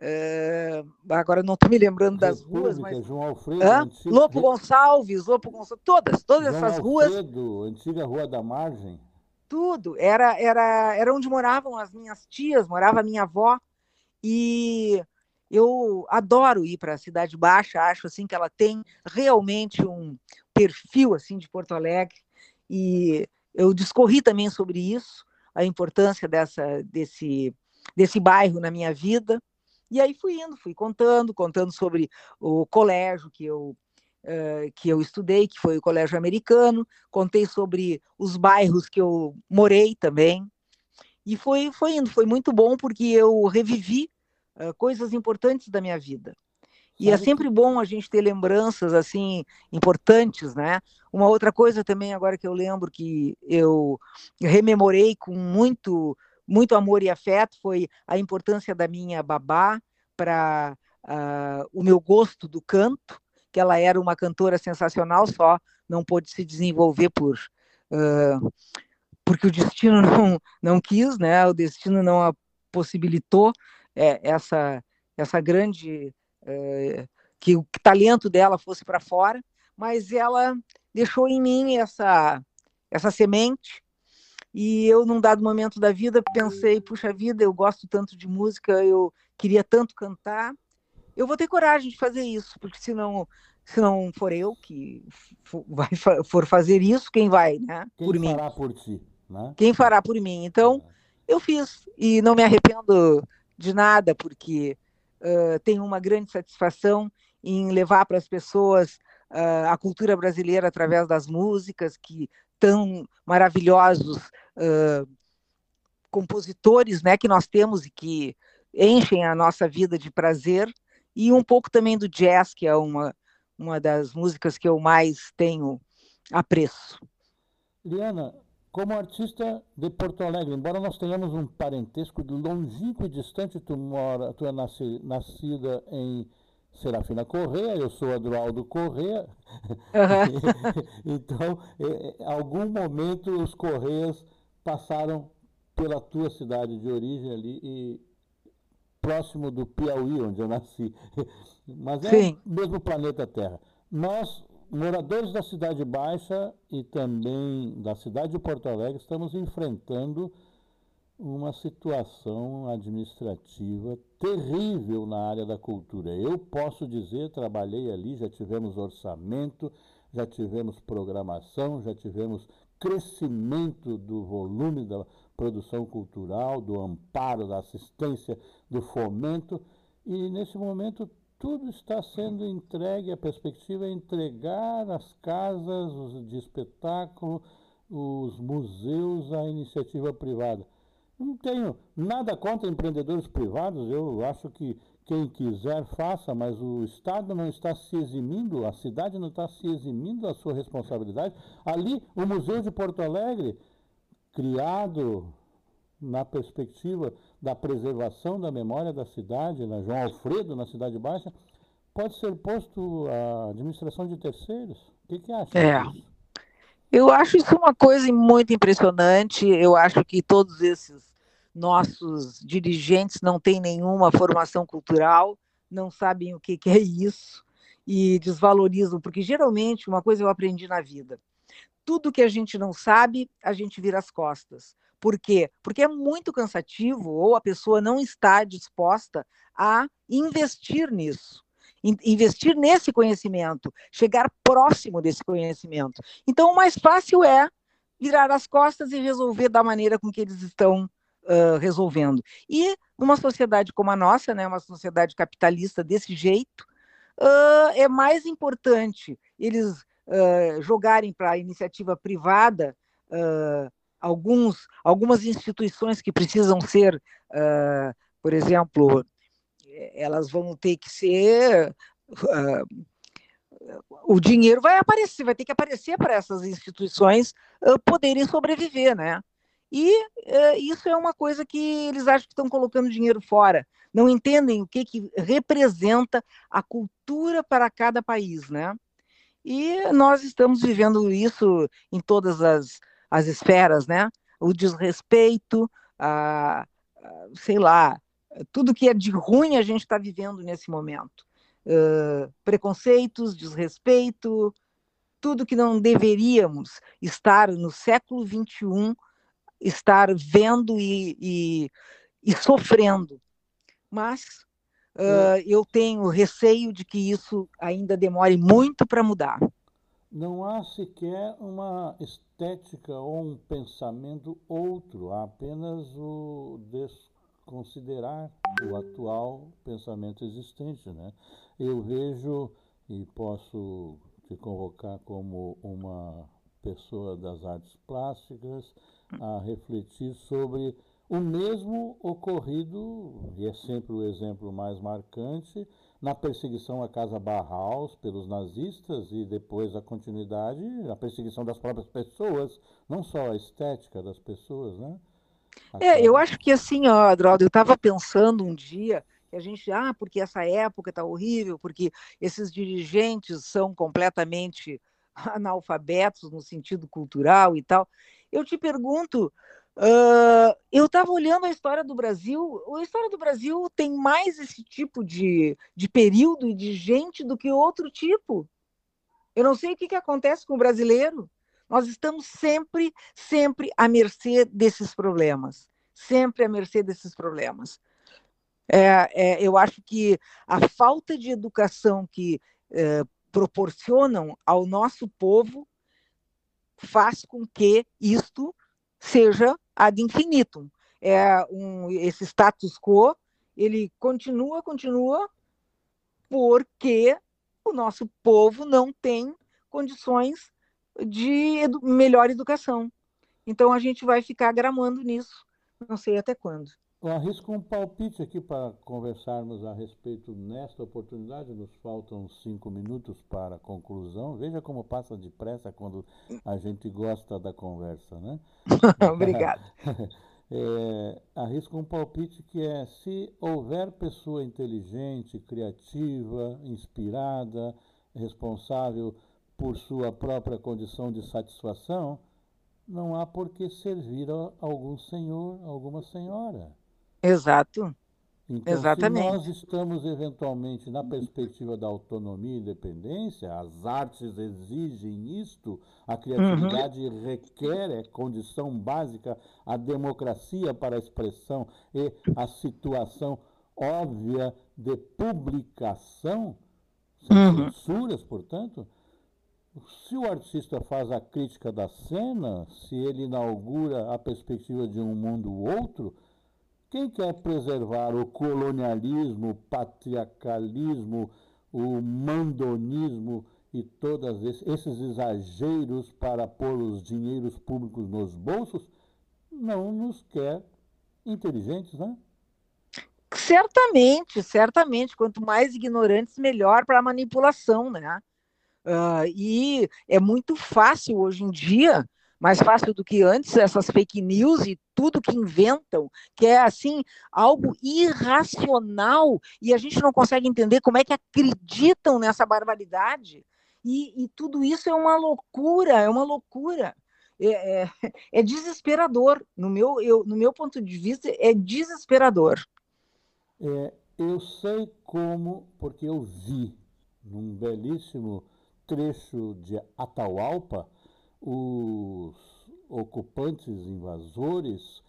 [SPEAKER 2] uh, agora não estou me lembrando das República, ruas, mas.
[SPEAKER 1] João Alfredo,
[SPEAKER 2] antigo... Lopo Gonçalves, Lopo Gonçalves, todas, todas
[SPEAKER 1] João
[SPEAKER 2] essas
[SPEAKER 1] Alfredo,
[SPEAKER 2] ruas.
[SPEAKER 1] Antiga Rua da Margem.
[SPEAKER 2] Tudo. Era, era, era onde moravam as minhas tias, morava a minha avó. E eu adoro ir para a Cidade Baixa, acho assim que ela tem realmente um perfil assim de Porto Alegre e eu discorri também sobre isso, a importância dessa desse desse bairro na minha vida. E aí fui indo, fui contando, contando sobre o colégio que eu que eu estudei, que foi o colégio americano, contei sobre os bairros que eu morei também. E foi foi indo, foi muito bom porque eu revivi uh, coisas importantes da minha vida. E é sempre bom a gente ter lembranças assim importantes, né? Uma outra coisa também agora que eu lembro que eu rememorei com muito muito amor e afeto foi a importância da minha babá para uh, o meu gosto do canto, que ela era uma cantora sensacional, só não pôde se desenvolver por uh, porque o destino não não quis, né? O destino não a possibilitou é, essa essa grande é, que o talento dela fosse para fora, mas ela deixou em mim essa, essa semente. E eu, num dado momento da vida, pensei: puxa vida, eu gosto tanto de música, eu queria tanto cantar, eu vou ter coragem de fazer isso, porque se não, se não for eu que for, vai, for fazer isso, quem vai, né?
[SPEAKER 1] Quem
[SPEAKER 2] por mim.
[SPEAKER 1] fará por ti, né?
[SPEAKER 2] Quem fará por mim? Então, é. eu fiz e não me arrependo de nada, porque uh, tenho uma grande satisfação em levar para as pessoas uh, a cultura brasileira através das músicas, que tão maravilhosos uh, compositores né, que nós temos e que enchem a nossa vida de prazer, e um pouco também do jazz, que é uma, uma das músicas que eu mais tenho apreço.
[SPEAKER 1] Liana, como artista de Porto Alegre, embora nós tenhamos um parentesco longínquo e distante, tu, mora, tu é nasci, nascida em Serafina Correia, eu sou Adroaldo Correia. Uhum. então, em algum momento os Correias passaram pela tua cidade de origem ali e próximo do Piauí, onde eu nasci. Mas é Sim. o mesmo planeta Terra. Nós moradores da Cidade Baixa e também da cidade de Porto Alegre estamos enfrentando uma situação administrativa terrível na área da cultura. Eu posso dizer, trabalhei ali, já tivemos orçamento, já tivemos programação, já tivemos crescimento do volume da produção cultural, do amparo, da assistência, do fomento, e nesse momento tudo está sendo entregue, a perspectiva é entregar as casas de espetáculo, os museus à iniciativa privada. Não tenho nada contra empreendedores privados, eu acho que quem quiser faça, mas o Estado não está se eximindo, a cidade não está se eximindo da sua responsabilidade. Ali, o Museu de Porto Alegre, criado na perspectiva da preservação da memória da cidade, na João Alfredo, na Cidade Baixa, pode ser posto à administração de terceiros? O que, que acha?
[SPEAKER 2] É. Eu acho isso uma coisa muito impressionante. Eu acho que todos esses nossos dirigentes não têm nenhuma formação cultural, não sabem o que, que é isso e desvalorizam, porque geralmente uma coisa eu aprendi na vida: tudo que a gente não sabe, a gente vira as costas. Por quê? Porque é muito cansativo ou a pessoa não está disposta a investir nisso, investir nesse conhecimento, chegar próximo desse conhecimento. Então, o mais fácil é virar as costas e resolver da maneira com que eles estão uh, resolvendo. E numa sociedade como a nossa, né, uma sociedade capitalista desse jeito, uh, é mais importante eles uh, jogarem para a iniciativa privada alguns, algumas instituições que precisam ser, uh, por exemplo, elas vão ter que ser. Uh, o dinheiro vai aparecer, vai ter que aparecer para essas instituições uh, poderem sobreviver, né? E isso é uma coisa que eles acham que estão colocando dinheiro fora, não entendem o que, que representa a cultura para cada país, né? E nós estamos vivendo isso em todas as, as esferas, né? O desrespeito, a, a, sei lá, tudo que é de ruim a gente está vivendo nesse momento. Uh, preconceitos, desrespeito, tudo que não deveríamos estar no século XXI, estar vendo e, e, e sofrendo. Mas uh, eu tenho receio de que isso ainda demore muito para mudar.
[SPEAKER 1] Não há sequer uma estética ou um pensamento outro, há apenas o desconsiderar o atual pensamento existente. Né? Eu vejo, e posso te convocar como uma pessoa das artes plásticas, a refletir sobre O mesmo ocorrido, e é sempre o exemplo mais marcante, na perseguição à Casa Bauhaus pelos nazistas e depois a continuidade, a perseguição das próprias pessoas, não só a estética das pessoas, né?
[SPEAKER 2] É, eu acho que assim, ó, Adroaldo, eu estava pensando um dia que a gente, ah, porque essa época está horrível, porque esses dirigentes são completamente analfabetos no sentido cultural e tal. Eu te pergunto, uh, eu estava olhando a história do Brasil, a história do Brasil tem mais esse tipo de, de período e de gente do que outro tipo. Eu não sei o que, que acontece com o brasileiro. Nós estamos sempre, sempre à mercê desses problemas. Sempre à mercê desses problemas. É, é, eu acho que a falta de educação que é, proporcionam ao nosso povo faz com que isto seja ad infinitum. É um, esse status quo, ele continua, continua, porque o nosso povo não tem condições de edu melhor educação. Então a gente vai ficar gramando nisso, não sei até quando.
[SPEAKER 1] Eu arrisco um palpite aqui para conversarmos a respeito nesta oportunidade. Nos faltam cinco minutos para a conclusão. Veja como passa depressa quando a gente gosta da conversa, né?
[SPEAKER 2] Obrigada.
[SPEAKER 1] É, arrisco um palpite que é: se houver pessoa inteligente, criativa, inspirada, responsável por sua própria condição de satisfação, não há por que servir a algum senhor, alguma senhora.
[SPEAKER 2] Exato.
[SPEAKER 1] Então,
[SPEAKER 2] Exatamente.
[SPEAKER 1] se nós estamos eventualmente na perspectiva da autonomia e independência, as artes exigem isto, a criatividade uhum. requer, é condição básica, a democracia para a expressão e a situação óbvia de publicação, sem uhum. censuras, portanto, se o artista faz a crítica da cena, se ele inaugura a perspectiva de um mundo outro, quem quer preservar o colonialismo, o patriarcalismo, o mandonismo e todos esses exageros para pôr os dinheiros públicos nos bolsos, não nos quer inteligentes, né?
[SPEAKER 2] Certamente, certamente. Quanto mais ignorantes, melhor para a manipulação, né? Uh, e é muito fácil hoje em dia mais fácil do que antes, essas fake news e tudo que inventam, que é assim, algo irracional, e a gente não consegue entender como é que acreditam nessa barbaridade. E, e tudo isso é uma loucura, é uma loucura. É, é, é desesperador. No meu, eu, no meu ponto de vista, é desesperador.
[SPEAKER 1] É, eu sei como, porque eu vi num belíssimo trecho de Atahualpa, os ocupantes invasores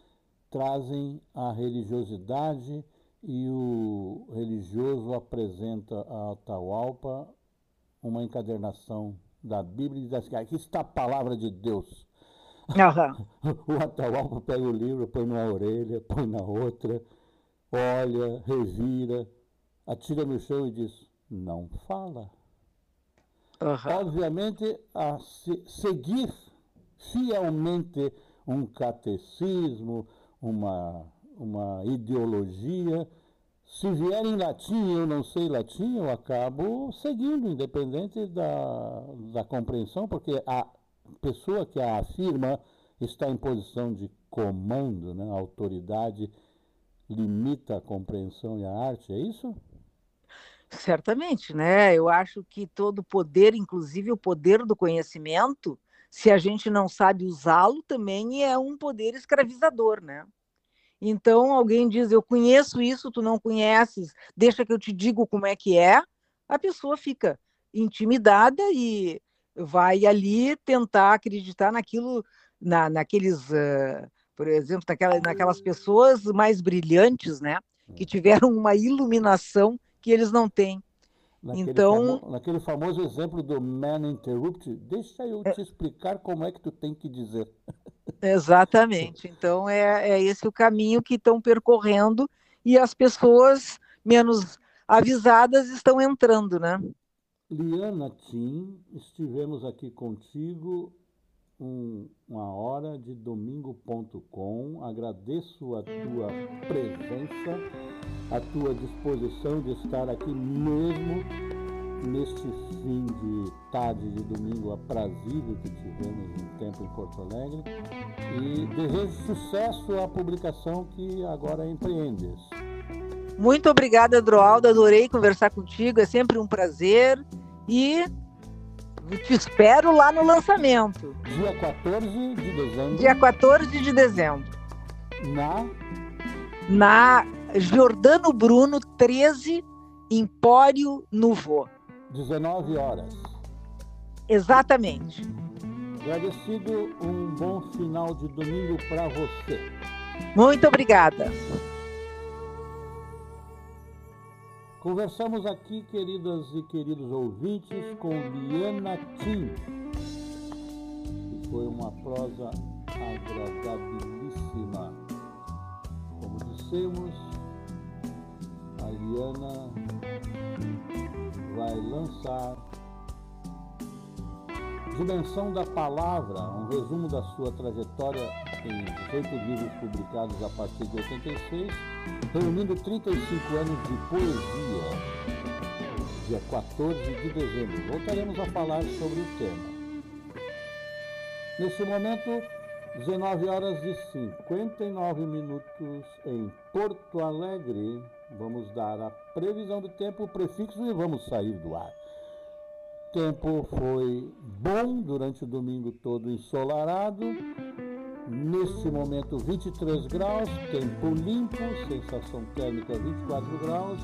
[SPEAKER 1] trazem a religiosidade e o religioso apresenta a Atahualpa uma encadernação da Bíblia e diz assim, aqui está a palavra de Deus. Uhum. o Atahualpa pega o livro, põe numa orelha, põe na outra, olha, revira, atira no chão e diz, não fala. Uhum. Obviamente, a se, seguir fielmente um catecismo, uma, uma ideologia. Se vier em latim eu não sei latim, eu acabo seguindo, independente da, da compreensão, porque a pessoa que a afirma está em posição de comando, né? a autoridade limita a compreensão e a arte, é isso?
[SPEAKER 2] Certamente, né? Eu acho que todo poder, inclusive o poder do conhecimento, se a gente não sabe usá-lo, também é um poder escravizador, né? Então, alguém diz, eu conheço isso, tu não conheces, deixa que eu te digo como é que é, a pessoa fica intimidada e vai ali tentar acreditar naquilo, na, naqueles, uh, por exemplo, naquela, naquelas pessoas mais brilhantes, né? Que tiveram uma iluminação que eles não têm.
[SPEAKER 1] Naquele então, famo, naquele famoso exemplo do man interrupt, deixa eu te é, explicar como é que tu tem que dizer.
[SPEAKER 2] Exatamente. Então é, é esse o caminho que estão percorrendo e as pessoas menos avisadas estão entrando, né?
[SPEAKER 1] Liana Tim, estivemos aqui contigo um, uma hora de domingo.com. Agradeço a tua presença, a tua disposição de estar aqui mesmo neste fim de tarde de domingo aprazível que tivemos um tempo em Porto Alegre e desejo sucesso à publicação que agora empreendes.
[SPEAKER 2] Muito obrigada, Droaldo. Adorei conversar contigo. É sempre um prazer. E te espero lá no lançamento.
[SPEAKER 1] Dia 14 de dezembro.
[SPEAKER 2] Dia 14 de dezembro.
[SPEAKER 1] Na?
[SPEAKER 2] Na Jordano Bruno 13, Empório Novo.
[SPEAKER 1] 19 horas.
[SPEAKER 2] Exatamente.
[SPEAKER 1] Agradecido, um bom final de domingo para você.
[SPEAKER 2] Muito obrigada.
[SPEAKER 1] Conversamos aqui, queridas e queridos ouvintes, com Liana Tim, que foi uma prosa agradabilíssima. Como dissemos, a Liana vai lançar Dimensão da Palavra, um resumo da sua trajetória em 18 livros publicados a partir de 86, reunindo 35 anos de poesia, dia 14 de dezembro. Voltaremos a falar sobre o tema. Nesse momento, 19 horas e 59 minutos em Porto Alegre. Vamos dar a previsão do tempo, o prefixo e vamos sair do ar. Tempo foi bom durante o domingo todo ensolarado. Neste momento 23 graus, tempo limpo, sensação térmica 24 graus,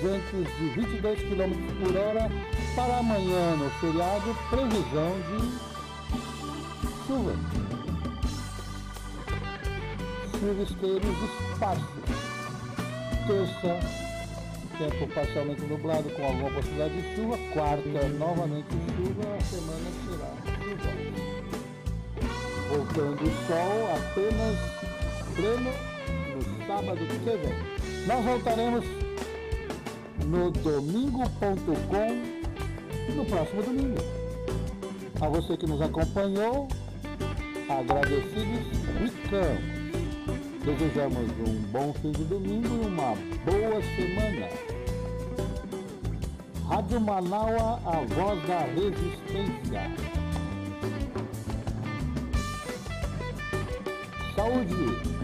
[SPEAKER 1] ventos de 22 km por hora. Para amanhã no feriado, previsão de chuva. Chuvisteiros esparsos terça, tempo parcialmente nublado com alguma possibilidade de chuva. Quarta, novamente chuva, a semana será chuvosa. Voltando o sol apenas pleno no sábado que vem. Nós voltaremos no domingo.com no próximo domingo. A você que nos acompanhou, agradecidos, ficamos. Desejamos um bom fim de domingo e uma boa semana. Rádio Manaua, a voz da resistência. Saúde!